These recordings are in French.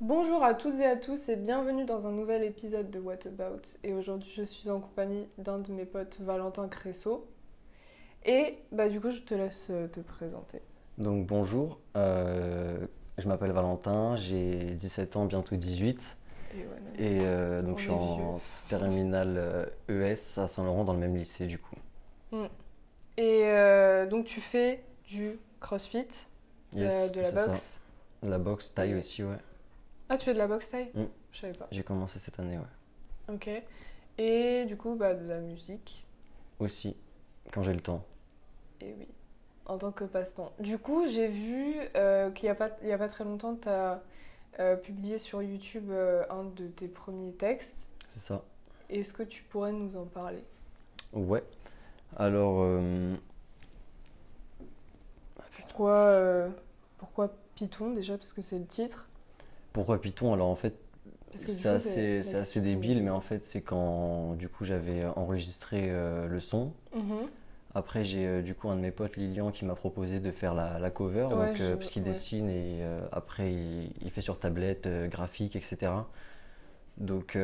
Bonjour à toutes et à tous et bienvenue dans un nouvel épisode de What About? Et aujourd'hui, je suis en compagnie d'un de mes potes, Valentin Cressot. Et bah, du coup, je te laisse euh, te présenter. Donc bonjour, euh, je m'appelle Valentin, j'ai 17 ans, bientôt 18. Et ouais. Et euh, donc On je suis en terminale ES à Saint-Laurent dans le même lycée du coup. Et euh, donc, tu fais du crossfit, Yes, de la ça. boxe. La boxe, taille aussi, ouais. Ah, tu fais de la boxe taille Mm. Je savais pas. J'ai commencé cette année, ouais. Ok. Et du coup, bah, de la musique. Aussi, quand j'ai le temps. Et oui, en tant que passe-temps. Du coup, j'ai vu euh, qu'il n'y a, pas- il y a pas très longtemps, tu as publié sur YouTube euh, un de tes premiers textes. C'est ça. Est-ce que tu pourrais nous en parler? Ouais. Alors, euh, Pourquoi, euh, pourquoi Python déjà Parce que c'est le titre? Pourquoi Python? Alors en fait, Parce c'est assez, c'est débile, mais en fait c'est quand du coup j'avais enregistré euh, le son. Mhm. Après, j'ai euh, du coup un de mes potes, Lilian, qui m'a proposé de faire la, la cover, Ouais, donc, je- euh, parce qu'il ouais. dessine et après il, il fait sur tablette, graphique, etc. Donc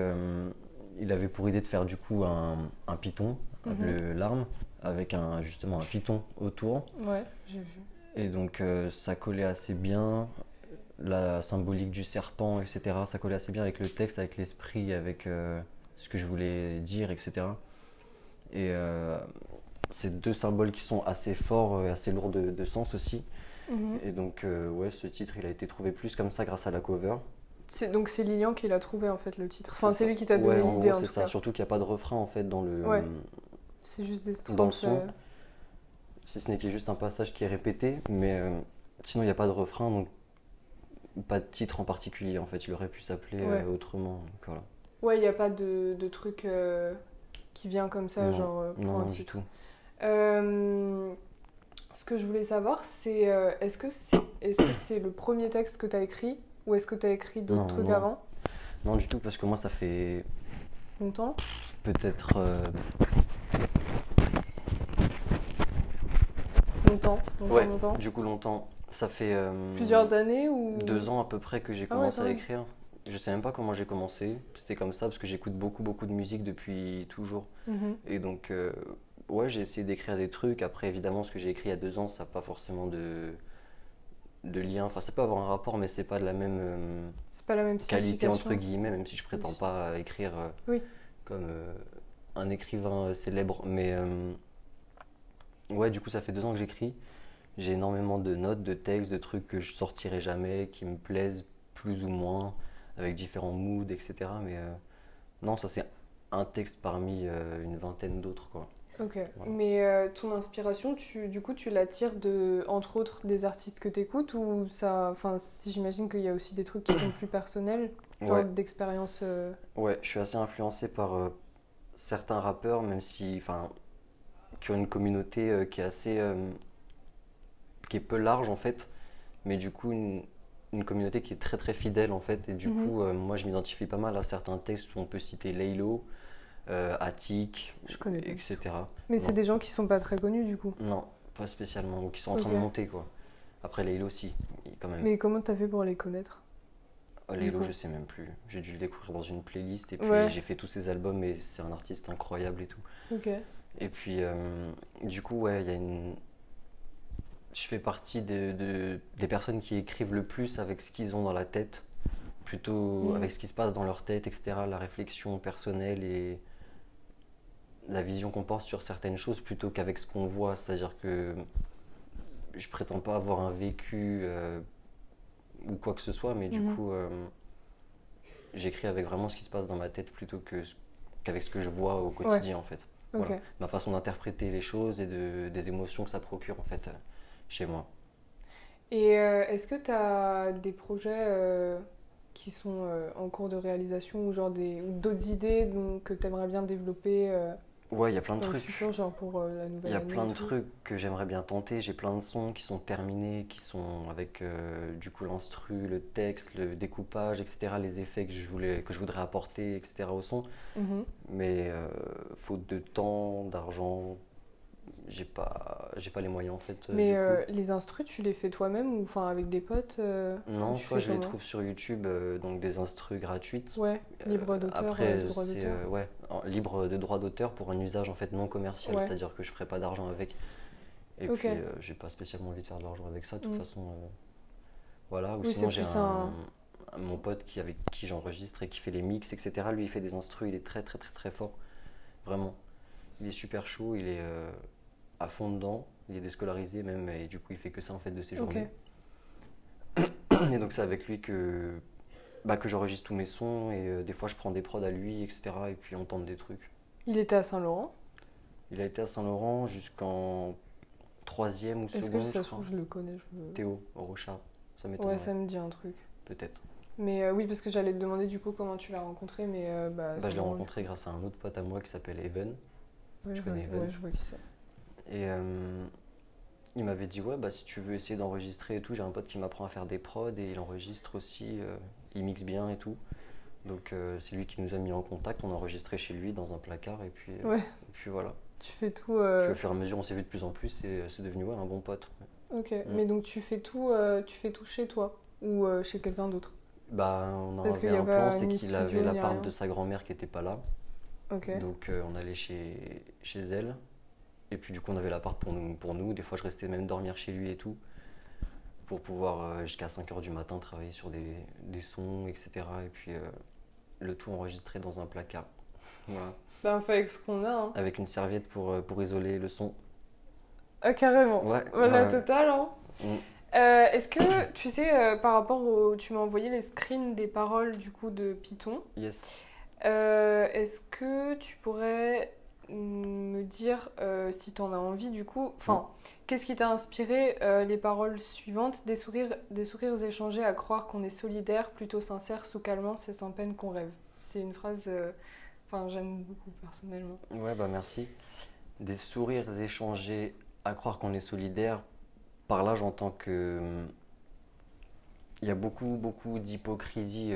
il avait pour idée de faire du coup un, un python, Mhm. le l'arme, avec un, justement un python autour. Ouais, j'ai vu. Et donc euh, ça collait assez bien, la symbolique du serpent, etc. Ça collait assez bien avec le texte, avec l'esprit, avec euh, ce que je voulais dire, etc. Et euh, c'est deux symboles qui sont assez forts et assez lourds de, de sens aussi. Mhm. Et donc euh, ouais, ce titre il a été trouvé plus comme ça grâce à la cover. Donc c'est Lilian qui l'a trouvé en fait le titre. Enfin, c'est lui qui t'a donné en l'idée en c'est tout ça. cas. Surtout qu'il n'y a pas de refrain en fait dans le, Ouais. C'est juste des strophes. Dans le son. euh, si ce n'est juste un passage qui est répété, mais euh, sinon il n'y a pas de refrain, donc pas de titre en particulier en fait. Il aurait pu s'appeler Ouais. euh, autrement. donc voilà. Ouais, il n'y a pas de, de truc euh, qui vient comme ça, Non, genre euh, pour non, un non, du tout. Euh, ce que je voulais savoir, c'est est-ce que c'est est -ce c'est le premier texte que tu as écrit ou est-ce que tu as écrit d'autres trucs non. avant? Non, du tout, parce que moi ça fait Longtemps? peut-être Longtemps Longtemps, ouais, longtemps du coup longtemps. Ça fait euh, Plusieurs années ou deux ans à peu près que j'ai Ah ouais, commencé à écrire. Je sais même pas comment j'ai commencé. C'était comme ça parce que j'écoute beaucoup beaucoup de musique depuis toujours. Mhm. Et donc euh, ouais, j'ai essayé d'écrire des trucs. Après évidemment, ce que j'ai écrit il y a deux ans, ça n'a pas forcément de de lien. Enfin, ça peut avoir un rapport, mais c'est pas de la même euh, C'est pas la même qualité entre guillemets, même si je prétends Oui. pas écrire euh, Oui. comme euh, un écrivain célèbre. Mais ouais, du coup, ça fait deux ans que j'écris. J'ai énormément de notes, de textes, de trucs que je sortirai jamais, qui me plaisent plus ou moins, avec différents moods, etc. Mais euh, non, ça c'est un texte parmi euh, une vingtaine d'autres, quoi. Ok. Voilà. Mais euh, ton inspiration, tu, du coup, tu la tires de, entre autres, des artistes que tu écoutes ou ça. Enfin, si j'imagine qu'il y a aussi des trucs qui sont plus personnels, genre Ouais. d'expérience. Ouais, je suis assez influencé par certains rappeurs, même si, enfin, qui ont une communauté qui est assez, qui est peu large en fait, mais du coup une, une communauté qui est très très fidèle en fait, et du Mhm. coup, euh, moi je m'identifie pas mal à certains textes où on peut citer Laylo, euh, Attic, Je connais pas. etc. Mais c'est des gens qui sont pas très connus du coup. Non, pas spécialement, ou qui sont en train de monter quoi. Après Laylo aussi, quand même. Mais comment t'as fait pour les connaître Oh, je sais même plus. J'ai dû le découvrir dans une playlist et puis Ouais. j'ai fait tous ses albums et c'est un artiste incroyable et tout. Ok. Et puis, euh, du coup, ouais, il y a une. Je fais partie de, de- des personnes qui écrivent le plus avec ce qu'ils ont dans la tête, plutôt Mhm. avec ce qui se passe dans leur tête, etc. La réflexion personnelle et la vision qu'on porte sur certaines choses plutôt qu'avec ce qu'on voit. C'est-à-dire que je prétends pas avoir un vécu euh, ou quoi que ce soit, mais du Mhm. coup, euh, j'écris avec vraiment ce qui se passe dans ma tête plutôt que qu'avec ce que je vois au quotidien en fait. Voilà. Ma façon d'interpréter les choses et de, des émotions que ça procure en fait chez moi. Et euh, est-ce que t'as des projets euh, qui sont euh, en cours de réalisation ou genre des ou d'autres idées donc, que t'aimerais bien développer Ouais, il y a plein de trucs. futur, genre pour la Il nouvelle y a année plein de trucs que j'aimerais bien tenter. J'ai plein de sons qui sont terminés, qui sont avec du coup l'instru, le texte, le découpage, etc. Les effets que je, voulais, que je voudrais apporter, etc. au son. Mhm. Mais faute de temps, d'argent, j'ai pas, j'ai pas les moyens en fait. euh, Mais euh, les instrus, tu les fais toi-même ou enfin avec des potes euh, non, soit je les trouve sur YouTube, euh, donc des instrus gratuites. Ouais, libre d'auteur, Après, de droit c'est, d'auteur. ouais, libre de droit d'auteur pour un usage en fait non commercial, Ouais. c'est-à-dire que je ferai pas d'argent avec. Et puis, j'ai pas spécialement envie de faire de l'argent avec ça, de toute Mm. façon. voilà, ou Oui, sinon j'ai plus un, un- mon pote qui, avec qui j'enregistre et qui fait les mix, etc. Lui, il fait des instrus, il est très, très, très, très fort. Vraiment. Il est super chaud, il est à fond dedans, il est déscolarisé même, et du coup, il fait que ça en fait de ses journées. Et donc c'est avec lui que, bah, que j'enregistre tous mes sons et euh, des fois je prends des prods à lui, etc. Et puis on tente des trucs. Il était à Saint-Laurent? Il a été à Saint-Laurent jusqu'en troisième ou Est-ce que seconde, ça se trouve, je le connais je... Théo Rochard, ça m'étonne Ouais, ça me dit un truc. peut-être. Mais euh, oui, parce que j'allais te demander du coup comment tu l'as rencontré, mais euh, bah, Bah, je l'ai rencontré grâce à un autre pote à moi qui s'appelle Evan. Ouais, tu je vois, connais ouais, Evan? je vois qui c'est. Et euh, il m'avait dit ouais bah si tu veux essayer d'enregistrer et tout, j'ai un pote qui m'apprend à faire des prods et il enregistre aussi, euh, il mixe bien et tout. Donc euh, c'est lui qui nous a mis en contact, on a enregistré chez lui dans un placard et puis, euh, et puis voilà. Tu fais tout. Puis au fur et à mesure on s'est vu de plus en plus et c'est devenu ouais, un bon pote. Ok, mais donc tu fais tout, tu fais tout chez toi ou chez quelqu'un d'autre? Bah on Parce qu'il avait y a un plan, c'est qu'il avait l'appart de sa grand-mère qui était pas là. Ok. Donc on allait chez, chez elle. Et puis du coup on avait l'appart pour nous, pour nous. Des fois je restais même dormir chez lui et tout. Pour pouvoir euh, jusqu'à 5h du matin travailler sur des, des sons, etc. Et puis euh, le tout enregistré dans un placard. Voilà. Bah, on fait avec ce qu'on a. Hein. Avec une serviette pour, euh, pour isoler le son. Ah, carrément. Ouais. Voilà, ouais. total. Hein. Mm. Euh, Est-ce que tu sais, euh, par rapport au. Tu m'as envoyé les screens des paroles du coup de Python. Yes. Euh, Est-ce que tu pourrais me dire euh, si tu en as envie du coup Enfin, qu'est-ce qui t'a inspiré euh, les paroles suivantes? Des sourires, des sourires échangés à croire qu'on est solidaire, plutôt sincère, sous calmant, c'est sans peine qu'on rêve. C'est une phrase. euh, Enfin, j'aime beaucoup personnellement. Ouais, bah merci. Des sourires échangés à croire qu'on est solidaire. Par là, j'entends que hum, il y a beaucoup, beaucoup d'hypocrisie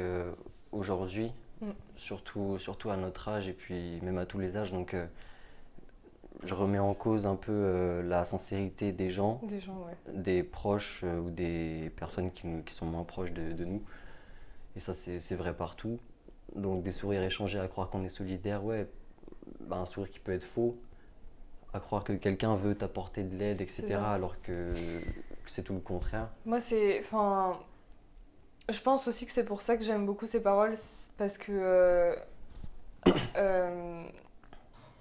aujourd'hui, Mm. surtout, surtout à notre âge et puis même à tous les âges. Donc, euh, je remets en cause un peu euh, la sincérité des gens, Des gens, ouais. des proches euh, ou des personnes qui, sont moins proches de, de nous. Et ça, c'est vrai partout. Donc, des sourires échangés à croire qu'on est solidaire, ouais, bah, un sourire qui peut être faux, à croire que quelqu'un veut t'apporter de l'aide, etc., alors que, que c'est tout le contraire. Moi, c'est. Enfin. Je pense aussi que c'est pour ça que j'aime beaucoup ces paroles, parce que. euh, euh,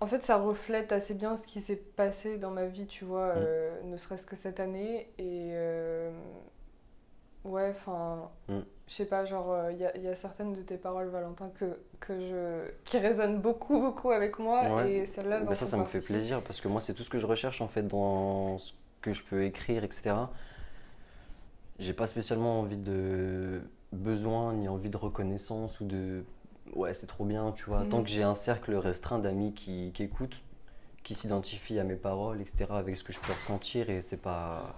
en fait, ça reflète assez bien ce qui s'est passé dans ma vie, tu vois, euh, ne serait-ce que cette année. Et. ouais, enfin. Mm. Je sais pas, genre, il y, a, y a certaines de tes paroles, Valentin, que, que je, qui résonnent beaucoup, beaucoup avec moi. Ouais. Et celles-là, Bah, ça, ça me fait plaisir, parce que moi, c'est tout ce que je recherche, en fait, dans ce que je peux écrire, etc. J'ai pas spécialement envie de besoin, ni envie de reconnaissance, ou de... Ouais, c'est trop bien, tu vois. Mhm. Tant que j'ai un cercle restreint d'amis qui, qui écoutent, qui s'identifient à mes paroles, etc., avec ce que je peux ressentir, et c'est pas...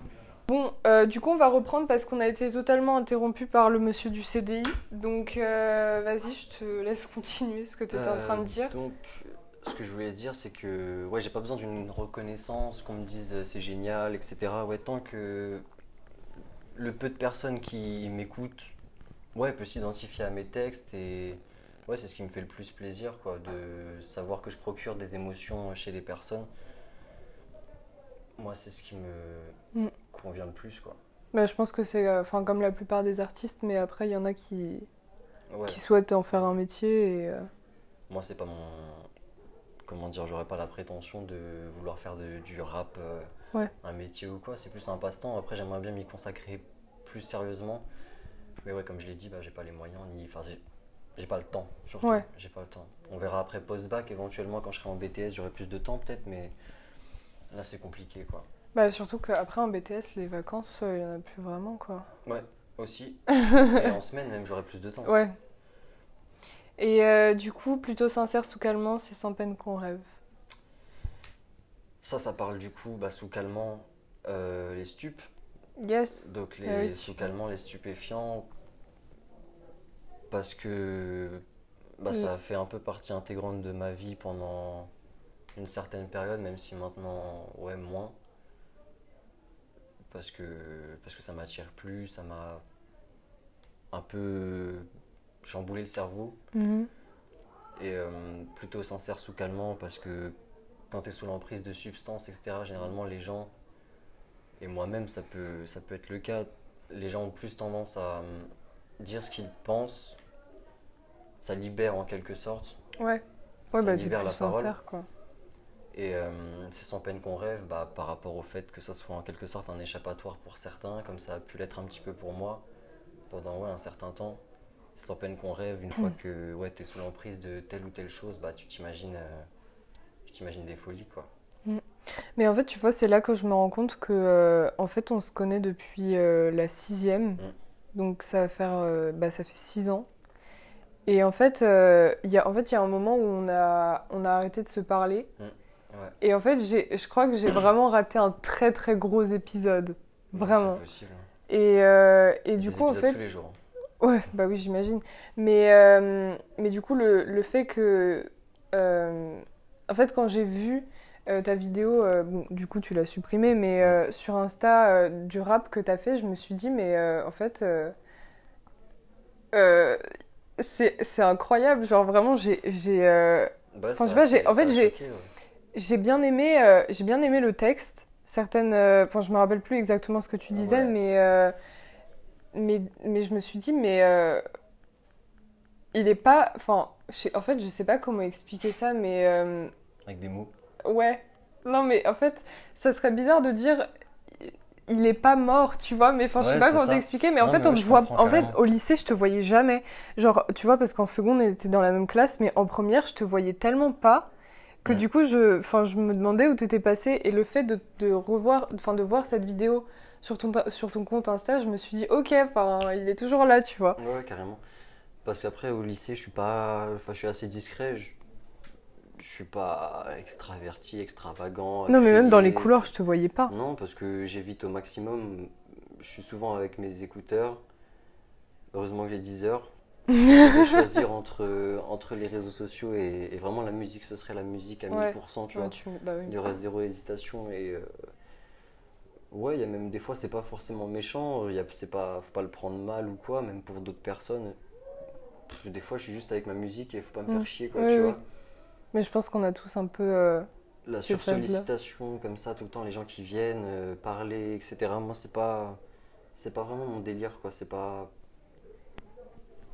Bon, euh, du coup, on va reprendre parce qu'on a été totalement interrompu par le monsieur du CDI. Donc, euh, vas-y, je te laisse continuer ce que tu étais en train de Euh, dire. Donc, ce que je voulais dire, c'est que ouais, j'ai pas besoin d'une reconnaissance, qu'on me dise c'est génial, etc. Ouais, tant que le peu de personnes qui m'écoutent, ouais, peut s'identifier à mes textes et ouais, c'est ce qui me fait le plus plaisir, quoi, de savoir que je procure des émotions chez les personnes. Moi, c'est ce qui me Mm. convient le plus, quoi. Bah, je pense que c'est euh, enfin comme la plupart des artistes, mais après, il y en a qui, Ouais. qui souhaitent en faire un métier. Et, euh, Moi, c'est pas mon. Comment dire, j'aurais pas la prétention de vouloir faire de- du rap euh, Ouais. un métier ou quoi. C'est plus un passe-temps. Après, j'aimerais bien m'y consacrer plus sérieusement. Mais ouais, comme je l'ai dit, bah, j'ai pas les moyens ni. Enfin, j'ai- pas le temps, surtout. Ouais. J'ai pas le temps. On verra après post-bac, éventuellement, quand je serai en BTS, j'aurai plus de temps peut-être, mais là, c'est compliqué, quoi. bah, surtout qu'après un BTS, les vacances, euh, il y en a plus vraiment, quoi. Ouais, aussi. Et en semaine, même, j'aurai plus de temps. Ouais. Et euh, du coup, plutôt sincère sous calmant, c'est sans peine qu'on rêve. Ça, ça parle du coup, bah, sous calmant, euh, les stupes. Yes. Donc les Ah oui, tu- sous calmants, les stupéfiants, parce que bah, Mm. ça a fait un peu partie intégrante de ma vie pendant une certaine période, même si maintenant, ouais, moins. Parce que, parce que ça m'attire plus, ça m'a un peu chamboulé le cerveau. Mhm. Et euh, plutôt sincère sous calmant, parce que quand tu es sous l'emprise de substances, etc., généralement les gens, et moi-même ça peut, ça peut être le cas, les gens ont plus tendance à euh, dire ce qu'ils pensent, ça libère en quelque sorte. Ouais. Ouais, Ça bah, libère la parole. sincère, quoi. Et euh, c'est sans peine qu'on rêve bah, par rapport au fait que ça soit en quelque sorte un échappatoire pour certains, comme ça a pu l'être un petit peu pour moi pendant ouais, un certain temps. C'est sans peine qu'on rêve, une fois que ouais, tu es sous l'emprise de telle ou telle chose, bah, tu t'imagines euh, tu t'imagines des folies. quoi. Mais en fait, tu vois, c'est là que je me rends compte que, euh, en fait, on se connaît depuis euh, la sixième. Donc, ça va faire, euh, bah, ça fait six ans. Et en fait, il y a, en fait, il y a un moment où on a, on a arrêté de se parler. Ouais. Et en fait, j'ai, je crois que j'ai vraiment raté un très très gros épisode. Vraiment. Possible. hein. Et, et du coup, en fait, tous les jours. Ouais, bah oui, j'imagine. Mais, mais du coup, le, le fait que. euh, en fait, quand j'ai vu euh, ta vidéo, euh, bon, du coup, tu l'as supprimée, mais euh, sur Insta, euh, du rap que t'as fait, je me suis dit, mais en fait. c'est incroyable. Genre, vraiment, j'ai. Bah, Enfin, je sais pas, j'ai- en fait, j'ai- choqué, ouais. j'ai bien aimé, j'ai bien aimé le texte. Certaines, enfin, je me rappelle plus exactement ce que tu disais, Ouais. mais, mais, mais je me suis dit, mais il est pas, enfin, en fait, je sais pas comment expliquer ça, mais Avec des mots. ouais, non, mais en fait, ça serait bizarre de dire, il est pas mort, tu vois, mais enfin, je sais Ouais, pas comment t'expliquer, mais en fait, mais on te voit, en fait, au lycée, je te voyais jamais, genre, tu vois, parce qu'en seconde, on était dans la même classe, mais en première, je te voyais tellement pas que du coup, je, enfin, je me demandais où t'étais passé, et le fait de, de revoir, enfin, de voir cette vidéo sur ton, sur ton compte Insta, je me suis dit, ok, enfin, il est toujours là, tu vois. Ouais, carrément. Parce qu'après, au lycée, je suis pas. Enfin, je suis assez discret. Je, je suis pas extraverti, extravagant. Non, mais même dans les couloirs, je te voyais pas. Non, parce que j'évite au maximum. Je suis souvent avec mes écouteurs. Heureusement que j'ai 10 heures. Je choisir entre, entre les réseaux sociaux et, et vraiment la musique. Ce serait la musique à Ouais. 1000%, tu Ouais, vois. tu- bah oui. Il y aurait zéro hésitation et. euh, Ouais, il y a même des fois, c'est pas forcément méchant. Il y a, c'est pas, faut pas le prendre mal ou quoi, même pour d'autres personnes. Pff, Des fois, je suis juste avec ma musique et faut pas me faire chier, quoi, Oui, tu oui. vois. Mais je pense qu'on a tous un peu. euh, La sursollicitation, comme ça, tout le temps, les gens qui viennent euh, parler, etc. Moi, c'est pas. C'est pas vraiment mon délire, quoi. C'est pas.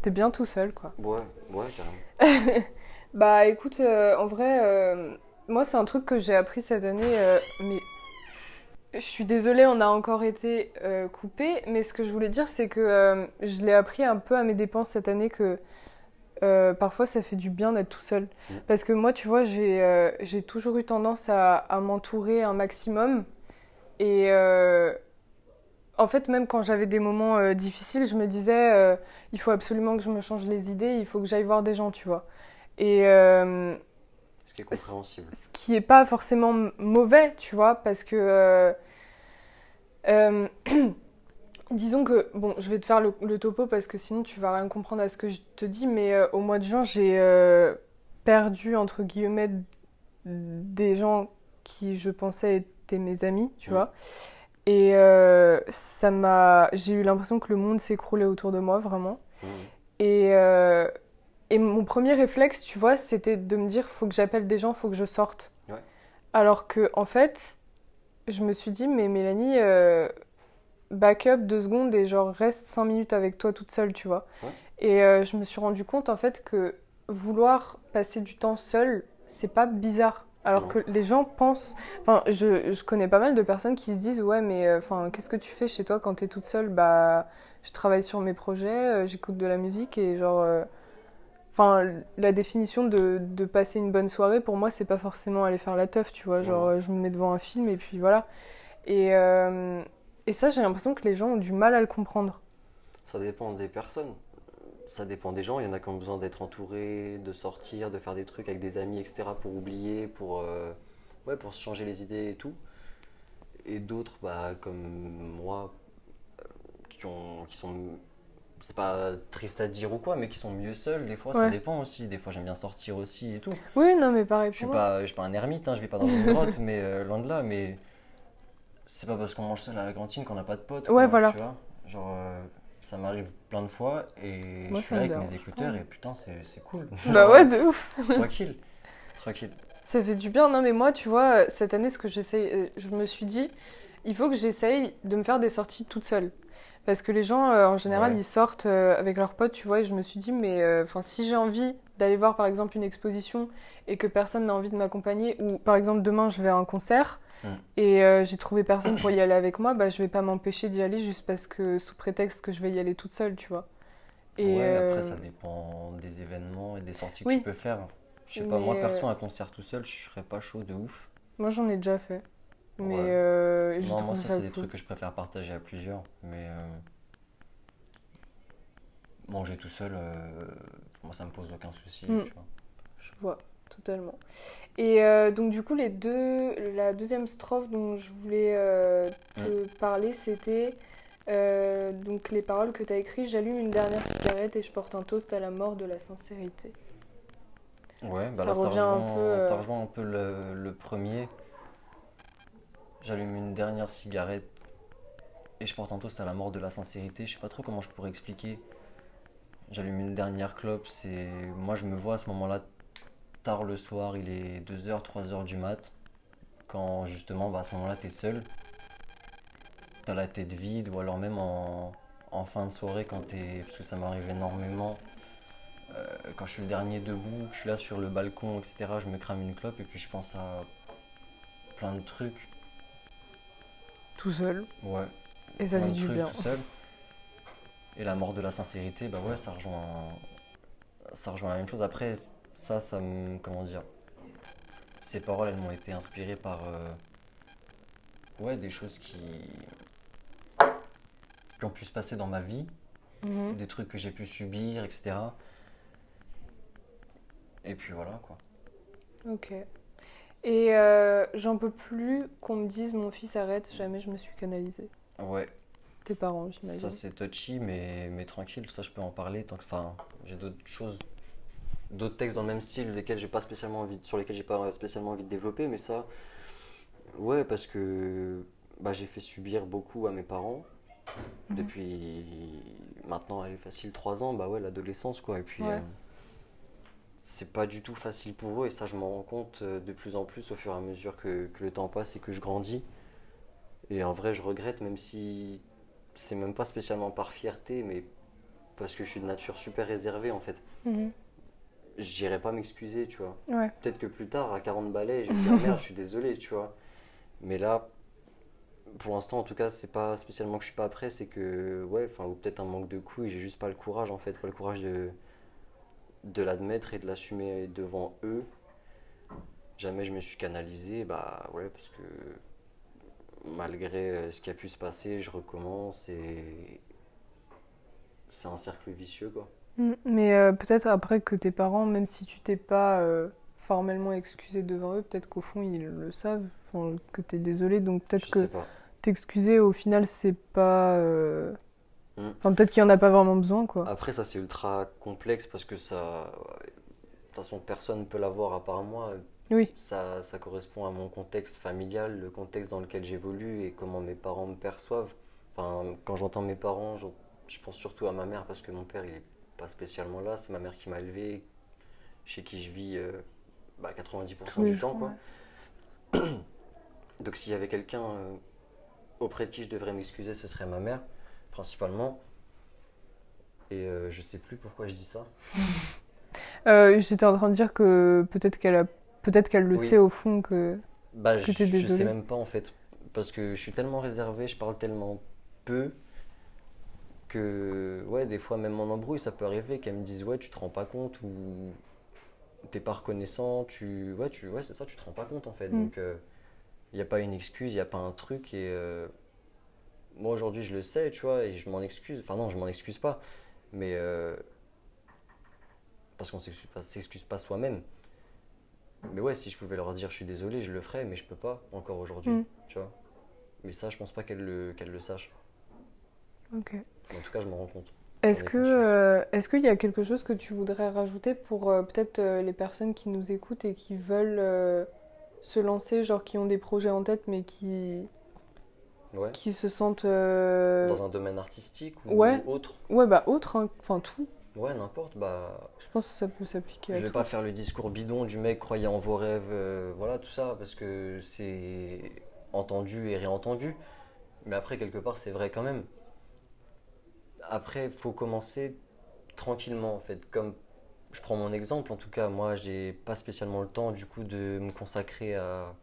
T'es bien tout seul, quoi. Ouais, ouais, carrément. Bah écoute, euh, en vrai, moi c'est un truc que j'ai appris cette année, mais je suis désolée, on a encore été coupé, mais ce que je voulais dire c'est que je l'ai appris un peu à mes dépenses cette année que euh, parfois ça fait du bien d'être tout seul. Mm. Parce que moi, tu vois, j'ai euh, toujours eu tendance à, à m'entourer un maximum et euh, en fait, même quand j'avais des moments difficiles, je me disais, il faut absolument que je me change les idées, il faut que j'aille voir des gens, tu vois. Et Ce qui est compréhensible. ce qui est pas forcément mauvais, tu vois, parce que disons que bon, je vais te faire le, le topo parce que sinon tu vas rien comprendre à ce que je te dis, mais euh, au mois de juin j'ai euh, perdu entre guillemets des gens qui je pensais étaient mes amis, tu vois. Et euh, ça m'a, j'ai eu l'impression que le monde s'écroulait autour de moi vraiment. Et, et mon premier réflexe, tu vois, c'était de me dire, faut que j'appelle des gens, faut que je sorte. Ouais. Alors que, en fait, je me suis dit, mais Mélanie, back up deux secondes et genre reste cinq minutes avec toi toute seule, tu vois. Ouais. Et euh, je me suis rendu compte, en fait, que vouloir passer du temps seul, c'est pas bizarre. Alors Non. que les gens pensent. Enfin, je, je connais pas mal de personnes qui se disent Ouais, mais euh, qu'est-ce que tu fais chez toi quand t'es toute seule? Bah, je travaille sur mes projets, euh, j'écoute de la musique et genre. Enfin, la définition de, de passer une bonne soirée, pour moi, c'est pas forcément aller faire la teuf, tu vois. Genre, Ouais. je me mets devant un film et puis voilà. Et, et ça, j'ai l'impression que les gens ont du mal à le comprendre. Ça dépend des personnes. Ça dépend des gens. Il y en a qui ont besoin d'être entourés, de sortir, de faire des trucs avec des amis, etc. pour oublier, pour, euh, ouais, pour se changer les idées et tout. Et d'autres, bah, comme moi, euh, qui, ont, qui sont c'est pas triste à dire ou quoi, mais qui sont mieux seuls. Des fois, ça dépend aussi. Des fois, j'aime bien sortir aussi et tout. Oui, non, mais pareil Je suis moi. pas, je suis pas un ermite, hein, je vais pas dans une grotte, mais euh, loin de là. Mais c'est pas parce qu'on mange seul à la cantine qu'on n'a pas de potes. Ouais, quoi, voilà. Tu vois Genre, euh, ça m'arrive plein de fois et Moi, je suis là avec mes écouteurs et putain, c'est c'est cool. Bah ouais, de ouf. Tranquille. Tranquille. Ça fait du bien. Non, mais moi, tu vois, cette année, ce que j'essaye, euh, je me suis dit, il faut que j'essaye de me faire des sorties toute seule. Parce que les gens, euh, en général, Ouais. ils sortent euh, avec leurs potes, tu vois, et je me suis dit, mais enfin, si j'ai envie d'aller voir, par exemple, une exposition et que personne n'a envie de m'accompagner, ou par exemple, demain, je vais à un concert Mm. et euh, j'ai trouvé personne pour y aller avec moi, bah, je vais pas m'empêcher d'y aller juste parce que, sous prétexte que je vais y aller toute seule, tu vois. Et ouais, euh, après, ça dépend des événements et des sorties que Oui. tu peux faire. Je sais pas, Mais, moi, euh, perso, un concert tout seul, je serais pas chaud de ouf. moi, j'en ai déjà fait. Mais Ouais. euh, je Non, moi, ça, ça c'est des trucs que je préfère partager à plusieurs. Mais euh, manger tout seul, euh, moi, ça me pose aucun souci. Mm. Tu vois. Je vois, totalement. Et euh, donc du coup, les deux, la deuxième strophe dont je voulais euh, te parler, c'était euh, donc les paroles que tu as écrites. J'allume une dernière cigarette et je porte un toast à la mort de la sincérité. Ouais, bah Ça là, ça revient un rejoint, peu, ça rejoint un peu le, le premier. J'allume une dernière cigarette et je porte un toast à la mort de la sincérité. Je sais pas trop comment je pourrais expliquer. J'allume une dernière clope, c'est. Moi, je me vois à ce moment-là, tard le soir, il est 2h, 3h du mat. Quand justement, bah, à ce moment-là, t'es seul. T'as la tête vide, ou alors même en, en fin de soirée, quand t'es. Parce que ça m'arrive énormément. Euh, quand je suis le dernier debout, je suis là sur le balcon, etc., je me crame une clope et puis je pense à plein de trucs. Tout seul. Ouais, Et ça fait du bien. tout seul. Et la mort de la sincérité, bah ouais, ça rejoint, ça rejoint la même chose. Après, ça, ça me, comment dire, ces paroles, elles m'ont été inspirées par, euh, ouais, des choses qui, qui ont pu se passer dans ma vie, Mhm. des trucs que j'ai pu subir, etc. Et puis voilà, quoi. Ok. Et euh, j'en peux plus qu'on me dise mon fils arrête, jamais je me suis canalisée. Ouais, Tes parents, j'imagine. Ça c'est touchy, mais, mais tranquille, ça je peux en parler. Tant que, enfin, j'ai d'autres choses, d'autres textes dans le même style, lesquels j'ai pas spécialement envie, sur lesquels j'ai pas spécialement envie de développer, mais ça, ouais, parce que bah, j'ai fait subir beaucoup à mes parents Mhm. depuis maintenant, elle est facile 3 ans, bah ouais, l'adolescence quoi. Et puis, Ouais. euh, c'est pas du tout facile pour eux, et ça je m'en rends compte euh, de plus en plus au fur et à mesure que, que le temps passe et que je grandis. Et en vrai, je regrette, même si c'est même pas spécialement par fierté, mais parce que je suis de nature super réservée en fait. Mhm. J'irai pas m'excuser, tu vois. Ouais. Peut-être que plus tard, à 40 balais, je vais dire merde, je suis désolé, tu vois. Mais là, pour l'instant, en tout cas, c'est pas spécialement que je suis pas prêt, c'est que, ouais, enfin, ou peut-être un manque de couilles, j'ai juste pas le courage en fait, pas le courage de, de l'admettre et de l'assumer devant eux. Jamais je me suis canalisé, bah ouais, parce que malgré euh, ce qui a pu se passer, je recommence et c'est un cercle vicieux quoi. Mm, Mais euh, peut-être après que tes parents, même si tu t'es pas euh, formellement excusé devant eux, peut-être qu'au fond ils le savent, enfin, que t'es désolé, donc peut-être que t'excuser au final c'est pas. euh, Mm. Enfin, peut-être qu'il y en a pas vraiment besoin quoi. Après, ça c'est ultra complexe parce que ça. De toute façon, personne ne peut l'avoir à part moi. Oui. Ça, ça correspond à mon contexte familial, le contexte dans lequel j'évolue et comment mes parents me perçoivent. Enfin, quand j'entends mes parents, je pense surtout à ma mère parce que mon père il est pas spécialement là. C'est ma mère qui m'a élevé, chez qui je vis euh, bah, 90% Tous les du temps. jours, Quoi. ouais. Donc s'il y avait quelqu'un euh, auprès de qui je devrais m'excuser, ce serait ma mère, principalement. Et euh, je sais plus pourquoi je dis ça. Euh, J'étais en train de dire que peut-être qu'elle a... peut-être qu'elle le Oui. sait au fond que. Bah, Que je, je sais même pas en fait. Parce que je suis tellement réservé, je parle tellement peu que, ouais, des fois, même en embrouille, ça peut arriver qu'elle me dise, ouais, tu te rends pas compte ou t'es pas reconnaissant, tu, ouais, tu, ouais, c'est ça, tu te rends pas compte en fait. Mm. Donc, il n'y a pas une excuse, il n'y a pas un truc. Et euh, moi aujourd'hui, je le sais, tu vois, et je m'en excuse. Enfin, non, je m'en excuse pas. Mais euh, parce qu'on s'excuse pas, s'excuse pas soi-même. Mais ouais, si je pouvais leur dire je suis désolé, je le ferais, mais je peux pas encore aujourd'hui, Mm. tu vois. Mais ça, je pense pas qu'elle le, qu'elle le sache. Ok. En tout cas, je m'en rends compte. Est-ce que, euh, est-ce qu'il y a quelque chose que tu voudrais rajouter pour euh, peut-être euh, les personnes qui nous écoutent et qui veulent se lancer, genre qui ont des projets en tête mais qui, Ouais. qui se sentent... Dans un domaine artistique ou Ouais. autre Ouais, bah autre, hein. enfin tout. Ouais, n'importe. Bah, Je pense que ça peut s'appliquer je vais pas faire le discours bidon du mec croyez en vos rêves, voilà tout ça, parce que c'est entendu et réentendu. Mais après, quelque part, c'est vrai quand même. Après, il faut commencer tranquillement en fait. Comme je prends mon exemple, en tout cas, moi, j'ai pas spécialement le temps du coup de me consacrer à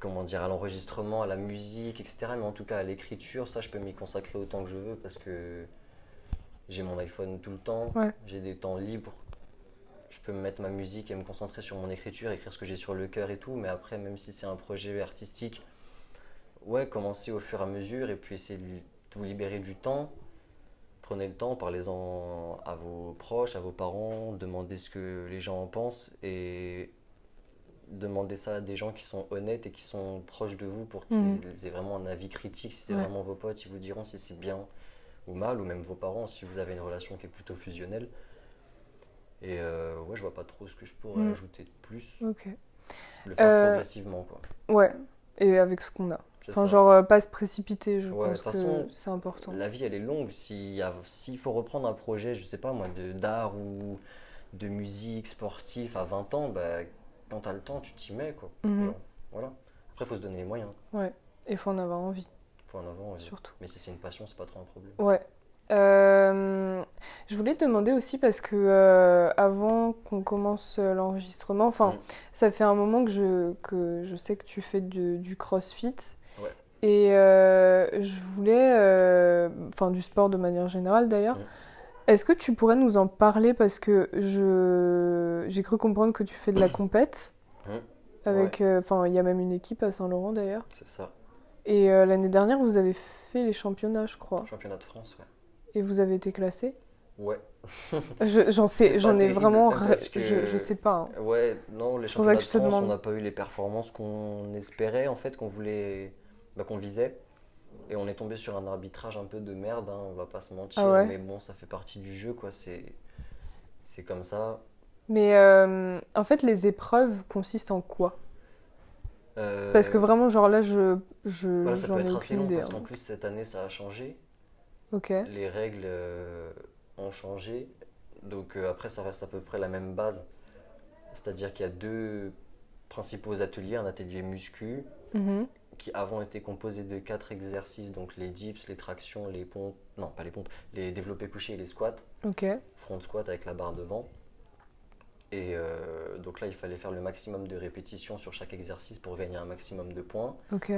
comment dire à l'enregistrement, à la musique, etc. Mais en tout cas, à l'écriture, ça, je peux m'y consacrer autant que je veux parce que j'ai mon iPhone tout le temps, Ouais. j'ai des temps libres. Je peux me mettre ma musique et me concentrer sur mon écriture, écrire ce que j'ai sur le cœur et tout. Mais après, même si c'est un projet artistique, ouais, commencez au fur et à mesure et puis essayez de vous libérer du temps. Prenez le temps, parlez-en à vos proches, à vos parents, demandez ce que les gens en pensent et demandez ça à des gens qui sont honnêtes et qui sont proches de vous pour qu'ils Mhm. aient vraiment un avis critique. Si c'est Ouais. vraiment vos potes, ils vous diront si c'est bien ou mal, ou même vos parents si vous avez une relation qui est plutôt fusionnelle. Et euh, ouais, je vois pas trop ce que je pourrais Mhm. ajouter de plus. Ok. Le faire Euh, progressivement, quoi. Ouais, et avec ce qu'on a. Enfin, ça. genre, euh, pas se précipiter, je Ouais, de pense toute que façon, c'est important. La vie, elle est longue. S'il faut reprendre un projet, je sais pas moi, d'art ou de musique sportif à 20 ans, bah, quand t'as le temps, tu t'y mets, quoi. Mhm. Genre, voilà. Après, faut se donner les moyens. Ouais, il faut en avoir envie, Faut en avoir envie. surtout. Mais si c'est une passion, c'est pas trop un problème. Ouais. Euh, je voulais te demander aussi parce que euh, avant qu'on commence l'enregistrement, enfin, Mm. ça fait un moment que je, que je sais que tu fais du crossfit. Et euh, je voulais, euh, enfin, du sport de manière générale d'ailleurs. Est-ce que tu pourrais nous en parler? Parce que je j'ai cru comprendre que tu fais de la compète avec, euh, enfin, il y a même une équipe à Saint-Laurent d'ailleurs. C'est ça. Et l'année dernière, vous avez fait les championnats, je crois. Championnat de France, ouais. Et vous avez été classé? Ouais. Je- J'en sais, j'en ai vraiment, que- je, je sais pas. hein. Ouais, non, les championnats de France, on n'a pas eu les performances qu'on espérait, en fait, qu'on voulait, bah, qu'on visait. Et on est tombé sur un arbitrage un peu de merde, hein, on va pas se mentir. Ah ouais Mais bon, ça fait partie du jeu, quoi. C'est, comme ça. Mais euh, en fait, les épreuves consistent en quoi? Euh, Parce que vraiment, genre là, je, je voilà, ça peut être assez long idée. parce hein. qu'en plus, cette année, ça a changé. Ok, Les règles euh, ont changé. Donc après, ça reste à peu près la même base. C'est-à-dire qu'il y a deux principaux ateliers, un atelier muscu Mhm. Qui avant était composé de quatre exercices, donc les dips, les tractions, les pompes, non pas les pompes, les développés couchés et les squats, ok, front squat avec la barre devant. Et euh, donc là, il fallait faire le maximum de répétitions sur chaque exercice pour gagner un maximum de points. ok.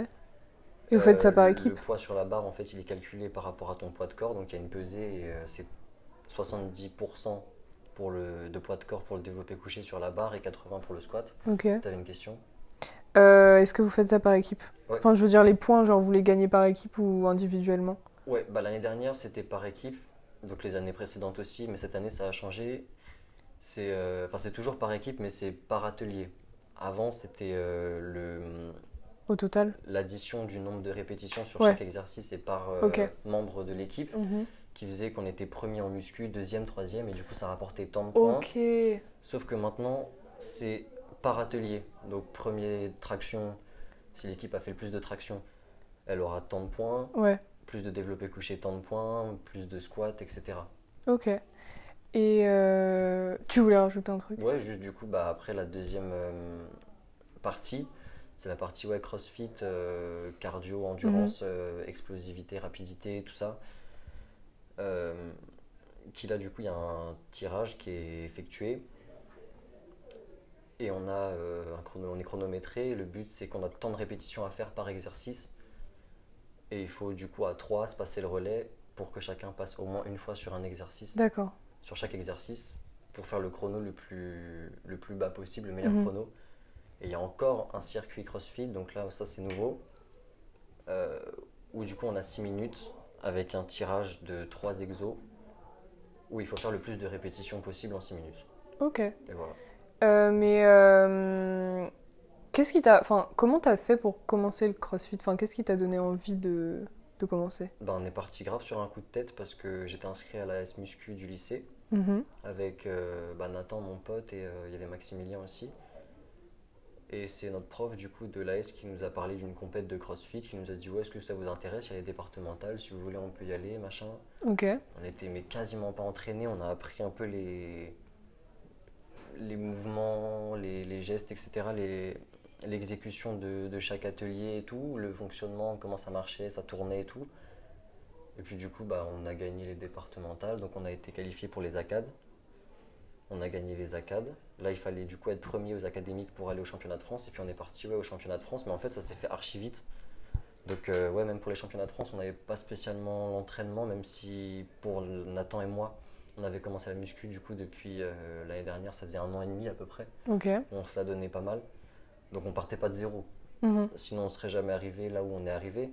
Et vous faites ça Euh, par le- équipe Le poids sur la barre, en fait, il est calculé par rapport à ton poids de corps, donc il y a une pesée et euh, c'est 70% pour le, de poids de corps pour le développé couché sur la barre et 80% pour le squat. Ok. T'avais une question? Euh, Est-ce que vous faites ça par équipe Ouais. Enfin, je veux dire, les points, genre, vous les gagnez par équipe ou individuellement Ouais, bah, l'année dernière c'était par équipe, donc les années précédentes aussi, mais cette année ça a changé. C'est euh, enfin, c'est toujours par équipe, mais c'est par atelier. Avant c'était euh, le au total l'addition du nombre de répétitions sur Ouais. chaque exercice et par euh, Ok. membre de l'équipe Mhm. qui faisait qu'on était premier en muscu, deuxième, troisième, et du coup ça rapportait tant de points. Ok. Sauf que maintenant c'est par atelier. Donc premier traction, si l'équipe a fait le plus de traction, elle aura tant de points Ouais, plus de développé couché, tant de points, plus de squats, etc. ok. Et euh, tu voulais rajouter un truc? Ouais, juste du coup, bah, après la deuxième euh, partie, c'est la partie ouais, crossfit, euh, cardio, endurance, euh, explosivité, rapidité, tout ça. Qui là, du coup, il y a un tirage qui est effectué. Et on, a, euh, un chrono, on est chronométré. Le but, c'est qu'on a tant de répétitions à faire par exercice. Et il faut du coup à 3 se passer le relais pour que chacun passe au moins une fois sur un exercice D'accord. sur chaque exercice pour faire le chrono le plus, le plus bas possible, le meilleur Mhm. chrono. Et il y a encore un circuit CrossFit, donc là, ça c'est nouveau, euh, où du coup on a 6 minutes avec un tirage de 3 exos, où il faut faire le plus de répétitions possible en 6 minutes. Ok. Et voilà. Euh, mais euh, qu'est-ce qui t'a, enfin, comment t'as fait pour commencer le CrossFit? Enfin, qu'est-ce qui t'a donné envie de de commencer? Ben, on est parti grave sur un coup de tête parce que j'étais inscrit à la S Muscu du lycée Mhm. avec euh, bah, Nathan, mon pote, et il y avait Maximilien aussi. Et c'est notre prof du coup de l'AS qui nous a parlé d'une compète de CrossFit, qui nous a dit ouais est-ce que ça vous intéresse, il y a les départementales, si vous voulez on peut y aller, machin. Ok. On était mais quasiment pas entraînés, on a appris un peu les, les mouvements, les, gestes, etc. L'exécution de, de chaque atelier et tout, le fonctionnement, comment ça marchait, ça tournait et tout. Et puis du coup, bah, on a gagné les départementales, donc on a été qualifié pour les ACAD. On a gagné les ACAD. Là, il fallait du coup être premier aux académiques pour aller au championnat de France. Et puis on est parti ouais, au championnat de France, mais en fait, ça s'est fait archi vite. Donc euh, ouais, même pour les championnats de France, on n'avait pas spécialement l'entraînement, même si pour Nathan et moi, on avait commencé la muscu du coup depuis euh, l'année dernière, ça faisait un an et demi à peu près. Ok. On se la donnait pas mal. Donc on partait pas de zéro. Mhm. Sinon on serait jamais arrivé là où on est arrivé.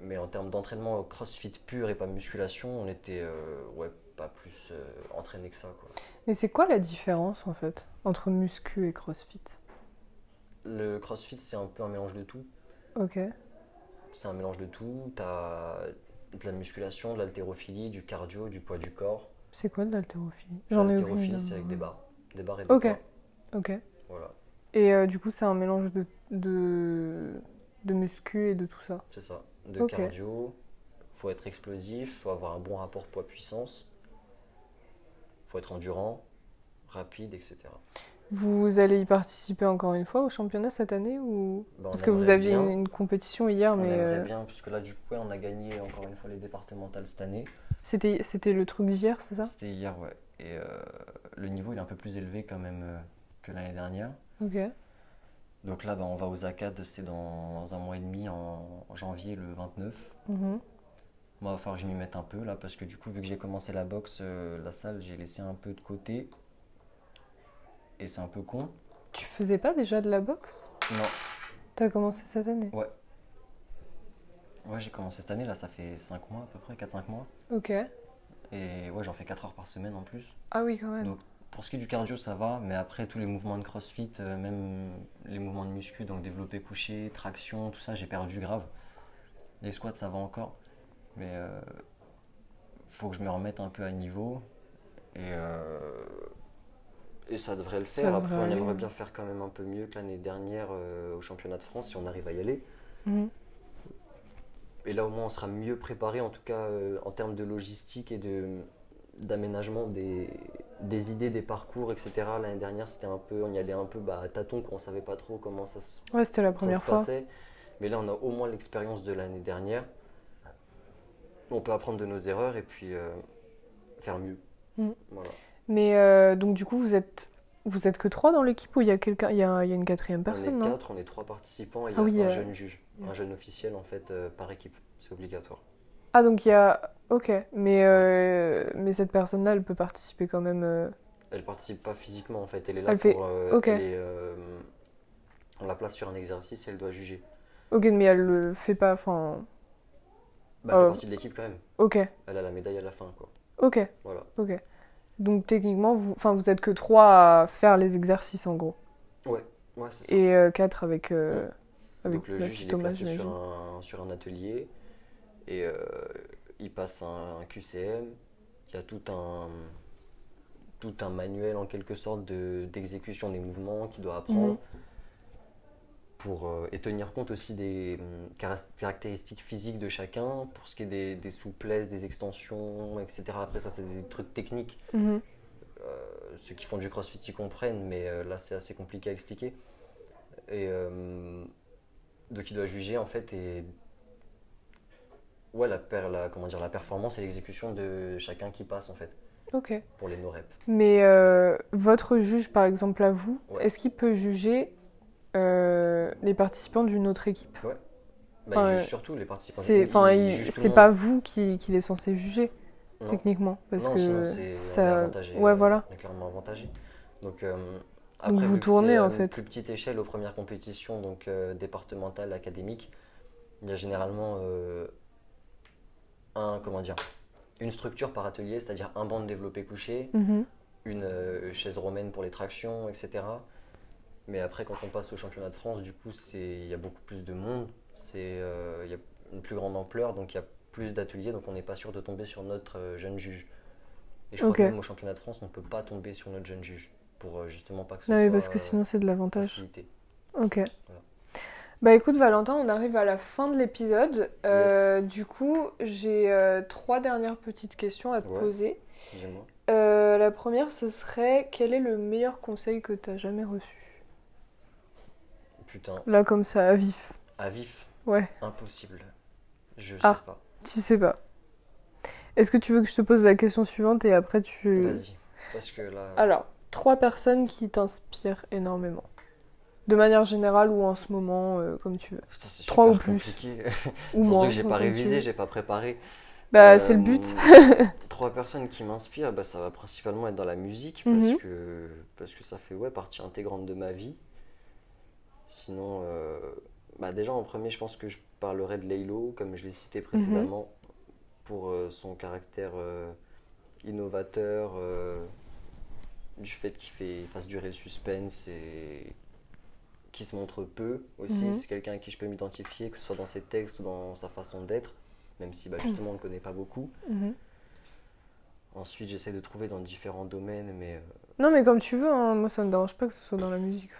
Mais en termes d'entraînement crossfit pur et pas musculation, on était euh, ouais, pas plus euh, entraîné que ça. Quoi. Mais c'est quoi la différence en fait entre muscu et crossfit? Le crossfit c'est un peu un mélange de tout. Ok. C'est un mélange de tout. T'as de la musculation, de l'haltérophilie, du cardio, du poids du corps. C'est quoi de l'haltérophilie J'en ai aucune L'haltérophilie c'est avec des barres. Des barres et des Ok. poids. Ok. Voilà, Et euh, du coup, c'est un mélange de, de, de muscu et de tout ça. c'est ça. De Ok. cardio, faut être explosif, faut avoir un bon rapport poids-puissance, faut être endurant, rapide, etc. Vous allez y participer encore une fois au championnat cette année ou on Parce que vous aviez bien. une, compétition hier, On mais euh, bien, puisque là, du coup, on a gagné encore une fois les départementales cette année. C'était c'était le truc d'hier, c'est ça? C'était hier, ouais. Et euh, le niveau, il est un peu plus élevé quand même euh, que l'année dernière. Ok. Donc là, bah, on va aux ACAD, c'est dans un mois et demi, en janvier, le 29. Mhm. Moi, il va falloir que je m'y mette un peu là, parce que du coup, vu que j'ai commencé la boxe, euh, la salle, j'ai laissé un peu de côté. Et c'est un peu con. Tu faisais pas déjà de la boxe? Non. T'as commencé cette année? Ouais, j'ai commencé cette année, là, ça fait 5 mois à peu près, 4-5 mois. Ok. Et ouais, j'en fais 4 heures par semaine en plus. Ah oui, quand même. Donc, pour ce qui est du cardio, ça va, mais après, tous les mouvements de crossfit, euh, même les mouvements de muscu, donc développé couché, traction, tout ça, j'ai perdu grave. Les squats, ça va encore, mais euh, faut que je me remette un peu à niveau. Et, euh, et ça devrait le faire. Après, on aimerait ouais. bien faire quand même un peu mieux que l'année dernière euh, au championnat de France, si on arrive à y aller. Mhm. Et là, au moins, on sera mieux préparé, en tout cas euh, en termes de logistique et de d'aménagement des, des idées, des parcours, etc. L'année dernière, c'était un peu, on y allait un peu bah, à tâtons, qu'on savait pas trop comment ça se, Ouais, c'était la première fois. passait. Mais là, on a au moins l'expérience de l'année dernière. On peut apprendre de nos erreurs et puis euh, faire mieux. Mm. Voilà. Mais euh, donc du coup, vous êtes vous êtes que trois dans l'équipe ou il y a quelqu'un, il y a, il y a une quatrième on personne, est non? quatre, on est trois participants et il y Ah a oui, un euh, jeune juge, yeah. un jeune officiel en fait euh, par équipe. C'est obligatoire. Ah donc il y a, ok. Mais euh, mais cette personne-là, elle peut participer quand même. euh, Elle participe pas physiquement en fait, elle est là Elle fait- pour. euh, ok. elle est, on la place sur un exercice et elle doit juger. Ok, mais elle le fait pas. Enfin, Bah, elle fait partie de l'équipe quand même. ok, Elle a la médaille à la fin quoi. ok, Voilà. ok. Donc techniquement, vous, enfin, vous êtes que trois à faire les exercices en gros, Ouais, ouais c'est ça. et euh, quatre avec euh, avec Donc le juge il est placé sur un, sur un atelier et euh, il passe un, un QCM. Il y a tout un, tout un manuel en quelque sorte de- d'exécution des mouvements qu'il doit apprendre. Mhm. Pour, euh, et tenir compte aussi des hum, caractéristiques physiques de chacun, pour ce qui est des, des souplesses, des extensions, etc. Après ça c'est des trucs techniques Mhm. euh, ceux qui font du crossfit y comprennent, mais euh, là c'est assez compliqué à expliquer. Et donc il doit juger en fait et ouais la, per- la, comment dire, la performance et l'exécution de chacun qui passe en fait Ok. pour les no reps. Mais euh, votre juge, par exemple à vous, Ouais. est-ce qu'il peut juger euh, les participants d'une autre équipe Bah, Enfin, euh, surtout les participants. C'est, enfin, pas vous qui, qui est censé juger Non. techniquement, parce Non, que sinon, ça, avantagé, ouais, euh, voilà. On est clairement avantagé. Donc, euh, vous tournez, en une fait. plus petite échelle aux premières compétitions, donc euh, départementales, académiques, il y a généralement un, comment dire, une structure par atelier, c'est-à-dire un banc de développé couché, Mhm. une chaise romaine pour les tractions, etc. Mais après, quand on passe au championnat de France, du coup, c'est il y a beaucoup plus de monde. C'est euh, il y a une plus grande ampleur, donc il y a plus d'ateliers, donc on n'est pas sûr de tomber sur notre euh, jeune juge. Et je crois Ok. que même au championnat de France, on ne peut pas tomber sur notre jeune juge, pour euh, justement pas que ce Non, oui, soit parce que sinon c'est de l'avantage. facilité. Ok. Bah écoute Valentin, on arrive à la fin de l'épisode. Euh, Du coup, j'ai euh, trois dernières petites questions à te Ouais. poser. Euh, la première, ce serait quel est le meilleur conseil que tu as jamais reçu? Putain, Là comme ça, à vif. à vif, Ouais, impossible. Je Ah. sais pas. tu sais pas. Est-ce que tu veux que je te pose la question suivante et après tu... Vas-y. Parce que là. Alors, trois personnes qui t'inspirent énormément. De manière générale ou en ce moment, euh, comme tu veux. Putain, c'est trois super ou plus. compliqué. Ou Surtout moins. que j'ai pas révisé, j'ai pas préparé. Bah Euh, c'est le but. trois personnes qui m'inspirent, bah, ça va principalement être dans la musique Mhm. parce, que, parce que ça fait ouais, partie intégrante de ma vie. Sinon, euh, bah, déjà en premier, je pense que je parlerai de Laylo, comme je l'ai cité précédemment, pour euh, son caractère euh, innovateur, du fait qu'il fasse durer le suspense et qui se montre peu aussi. Mhm. C'est quelqu'un à qui je peux m'identifier, que ce soit dans ses textes ou dans sa façon d'être, même si bah, justement on ne le connaît pas beaucoup. Mhm. Ensuite, j'essaie de trouver dans différents domaines, mais euh, Non mais comme tu veux, hein. moi ça me dérange pas que ce soit dans la musique.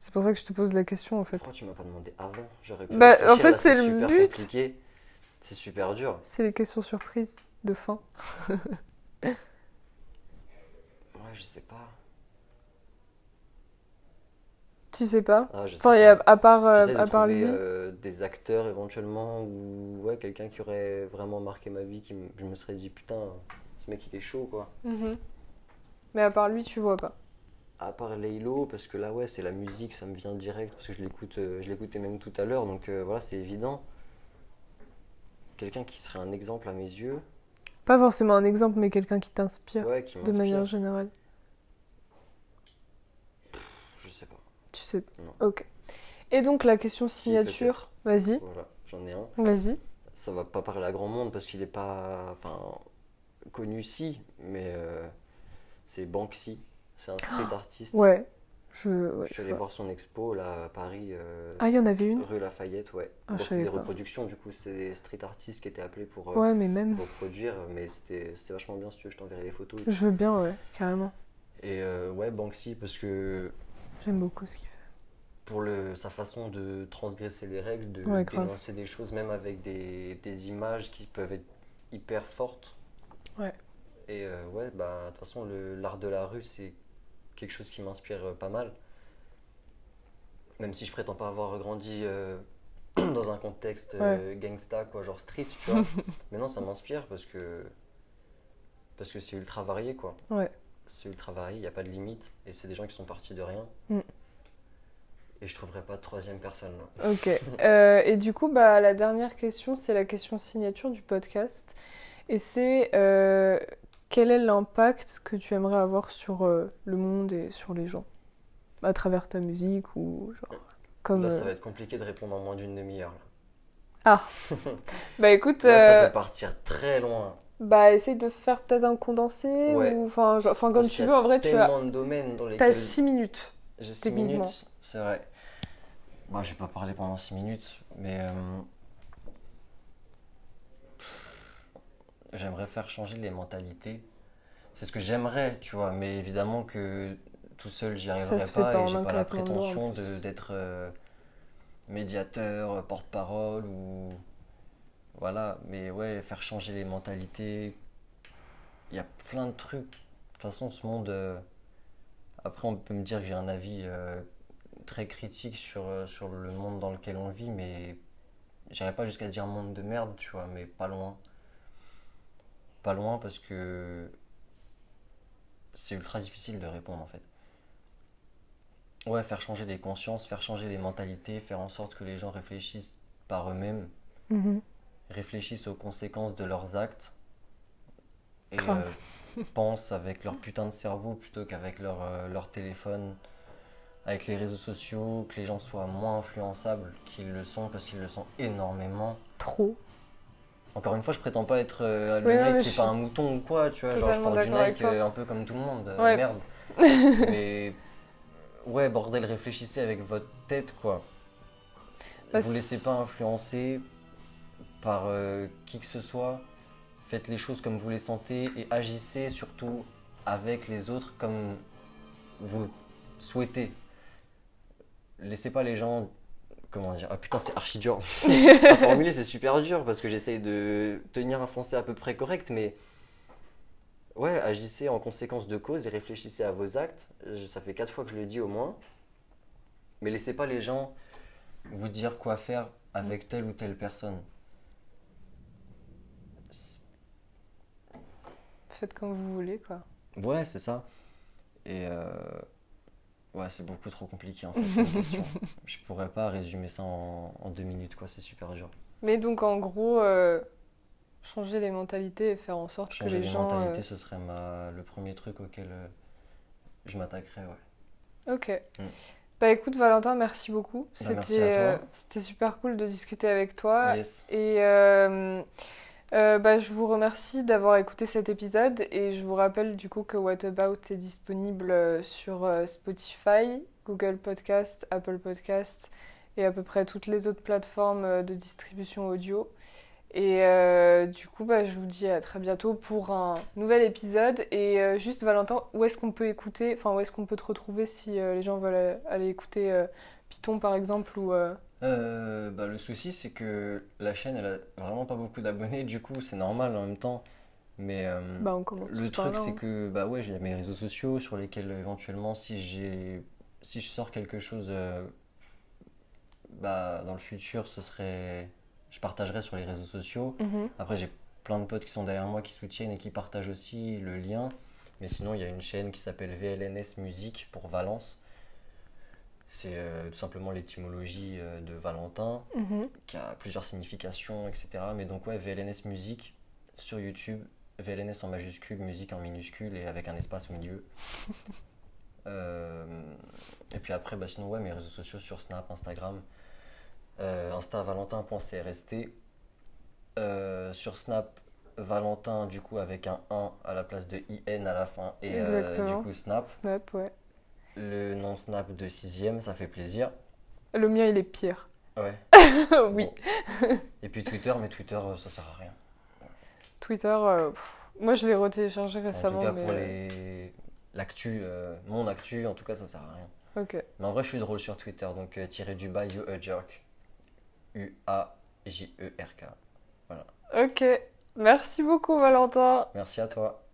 C'est pour ça que je te pose la question en fait. pourquoi tu m'as pas demandé avant J'aurais pu Bah, en fait, c'est le but. C'est super dur. C'est les questions surprises de fin. Ouais, je sais pas. Tu sais pas Ah, je sais Enfin, il y a, pas. à part, euh, à part trouver lui. euh, des acteurs éventuellement ou ouais, quelqu'un qui aurait vraiment marqué ma vie, qui me- je me serais dit putain, ce mec il est chaud quoi. Mhm. Mais à part lui, tu vois pas. À part Laylo, parce que là ouais, c'est la musique, ça me vient direct parce que je l'écoute, euh, je l'écoutais même tout à l'heure, donc euh, voilà, c'est évident. Quelqu'un qui serait un exemple à mes yeux, Pas forcément un exemple, mais quelqu'un qui t'inspire ouais, de manière générale. Je sais pas. Tu sais. Non. Ok. Et donc la question signature. Vas-y, Voilà, j'en ai un. vas-y. ça va pas parler à grand monde parce qu'il est pas enfin connu si mais euh, c'est Banksy c'est un street artiste Ouais. Je. ouais, je suis allé vois. voir son expo là à Paris euh, Ah, il y en avait une? rue Lafayette ouais Ah, Bon, c'était des pas. reproductions du coup c'était des street artistes qui étaient appelés pour euh, Ouais, mais même. reproduire mais c'était vachement bien si tu veux je t'enverrai les photos Je veux bien, ouais, carrément. et euh, ouais Banksy parce que J'aime beaucoup ce qu'il fait. pour le, sa façon de transgresser les règles, de Ouais, dénoncer des choses, même avec des, des images qui peuvent être hyper fortes. Ouais. Et euh, ouais, bah, de toute façon, l'art de la rue, c'est quelque chose qui m'inspire euh, pas mal. Même si je prétends pas avoir grandi euh, dans un contexte euh, gangsta, quoi, genre street, tu vois. Mais non, ça m'inspire parce que parce que c'est ultra varié, quoi. Ouais. C'est ultra varié, il n'y a pas de limite. Et c'est des gens qui sont partis de rien. Mm. Et je trouverai pas de troisième personne. là. Ok. Euh, et du coup, bah, la dernière question, c'est la question signature du podcast. Et c'est euh, quel est l'impact que tu aimerais avoir sur euh, le monde et sur les gens? À travers ta musique ou genre. Comme. Là, ça euh, va être compliqué de répondre en moins d'une demi-heure. là. Bah écoute, Là, ça euh, peut partir très loin. bah essaye de faire peut-être un condensé Ouais. ou enfin comme tu veux. En vrai, tu as tellement de domaines dans t'as lesquels 6 minutes. j'ai 6 techniquement. minutes. C'est vrai. Moi, je vais pas parler pendant 6 minutes, mais euh, j'aimerais faire changer les mentalités. C'est ce que j'aimerais, tu vois, mais évidemment que tout seul, j'y arriverai pas pas et j'ai pas la prétention d'être euh, médiateur, porte-parole ou voilà, mais ouais, faire changer les mentalités. Il y a plein de trucs. De toute façon, ce monde. euh, Après, on peut me dire que j'ai un avis euh, très critique sur, euh, sur le monde dans lequel on vit, mais j'irais pas jusqu'à dire monde de merde, tu vois, mais pas loin. Pas loin parce que c'est ultra difficile de répondre en fait. Ouais, faire changer les consciences, faire changer les mentalités, faire en sorte que les gens réfléchissent par eux-mêmes, Mhm. réfléchissent aux conséquences de leurs actes et euh, pensent avec leur putain de cerveau plutôt qu'avec leur, euh, leur téléphone, avec les réseaux sociaux, que les gens soient moins influençables qu'ils le sont parce qu'ils le sont énormément. Trop. Encore une fois, je prétends pas être euh, le mec qui est pas un mouton ou quoi, tu vois, genre je porte du Nike euh, un peu comme tout le monde, euh, Ouais. merde. mais ouais, bordel, réfléchissez avec votre tête quoi. Bah, Vous laissez pas influencer par euh, qui que ce soit. Faites les choses comme vous les sentez et agissez surtout avec les autres comme vous le souhaitez. Laissez pas les gens. Comment dire Ah putain, c'est archi dur. à formuler, c'est super dur parce que j'essaye de tenir un français à peu près correct, mais. Ouais, agissez en conséquence de cause et réfléchissez à vos actes. Ça fait quatre fois que je le dis au moins. Mais laissez pas les gens vous dire quoi faire avec telle ou telle personne. Faites comme vous voulez, quoi. Ouais, c'est ça. Et euh, ouais, c'est beaucoup trop compliqué en fait. Je pourrais pas résumer ça en, en deux minutes, quoi. C'est super dur. Mais donc, en gros, euh, changer les mentalités et faire en sorte Changer que les, les gens. mentalités, euh, ce serait ma, le premier truc auquel euh, je m'attaquerais, ouais. Ok. Mm. Bah écoute, Valentin, merci beaucoup. Bah, c'était super cool de discuter avec toi. Yes. Et euh, bah, je vous remercie d'avoir écouté cet épisode et je vous rappelle du coup que What About est disponible euh, sur euh, Spotify, Google Podcast, Apple Podcast et à peu près toutes les autres plateformes de distribution audio. Et du coup, bah, je vous dis à très bientôt pour un nouvel épisode. Et juste Valentin, où est-ce qu'on peut écouter, enfin où est-ce qu'on peut te retrouver si les gens veulent aller écouter Python par exemple ou euh, bah, le souci, c'est que la chaîne, elle a vraiment pas beaucoup d'abonnés, du coup, c'est normal en même temps. Mais euh, bah on commence le truc, c'est hein. que bah ouais, j'ai mes réseaux sociaux sur lesquels éventuellement, si j'ai, si je sors quelque chose, euh, bah dans le futur, ce serait, je partagerai sur les réseaux sociaux. Mhm. Après, j'ai plein de potes qui sont derrière moi, qui soutiennent et qui partagent aussi le lien. Mais sinon, il y a une chaîne qui s'appelle VLNS Musique pour Valence. C'est euh, tout simplement l'étymologie euh, de Valentin, Mhm. qui a plusieurs significations, etc. Mais donc, ouais, VLNS Musique sur YouTube. VLNS en majuscule, musique en minuscule et avec un espace au milieu. Euh, et puis après, bah, sinon, ouais, mes réseaux sociaux sur Snap, Instagram. Insta valentin.crst. Sur Snap, Valentin, du coup, avec un 1 à la place de IN à la fin. Et du coup, Snap. Snap, ouais. Le nom Snap de 6ème, ça fait plaisir. Le mien, il est pire. Ouais. oui. Bon. Et puis Twitter, mais Twitter, euh, ça sert à rien. Twitter, euh, pff, moi je l'ai retéléchargé En tout récemment, cas, mais. pour les... l'actu, euh, mon actu, en tout cas, ça sert à rien. Ok. Mais en vrai, je suis drôle sur Twitter, donc euh, tiré du bas, you a jerk. U-A-J-E-R-K. Ok. Merci beaucoup, Valentin. Merci à toi.